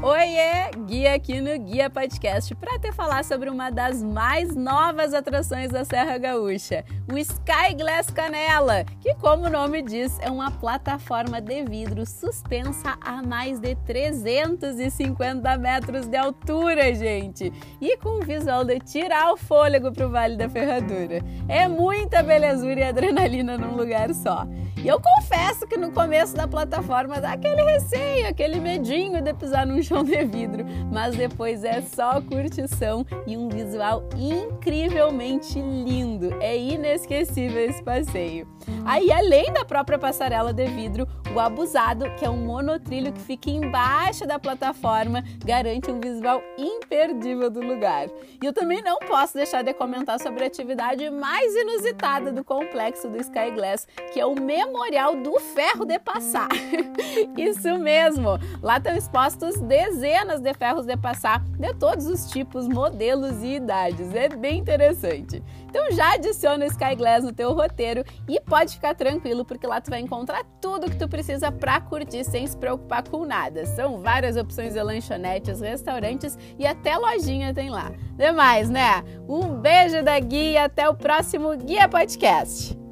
Oiê! Guia aqui no Guia Podcast para te falar sobre uma das mais novas atrações da Serra Gaúcha, o Sky Glass Canela, que, como o nome diz, é uma plataforma de vidro suspensa a mais de 350 metros de altura, gente! E com visual de tirar o fôlego para o Vale da Ferradura. É muita belezura e adrenalina num lugar só. E eu confesso que no começo da plataforma dá aquele receio, aquele medinho de pisar num chão de vidro, mas depois é só curtição e um visual incrivelmente lindo. É inesquecível esse passeio. Aí, além da própria passarela de vidro, o Abusado, que é um monotrilho que fica embaixo da plataforma, garante um visual imperdível do lugar. E eu também não posso deixar de comentar sobre a atividade mais inusitada do complexo do Sky Glass, que é o Memorial do Ferro de Passar. Isso mesmo! Lá estão expostos dezenas de ferros de passar de todos os tipos, modelos e idades. É bem interessante. Então já adiciona o Sky Glass no teu roteiro e pode ficar tranquilo porque lá tu vai encontrar tudo que tu precisa para curtir sem se preocupar com nada. São várias opções de lanchonetes, restaurantes e até lojinha tem lá. Demais, né? Um beijo da Guia e até o próximo Guia Podcast.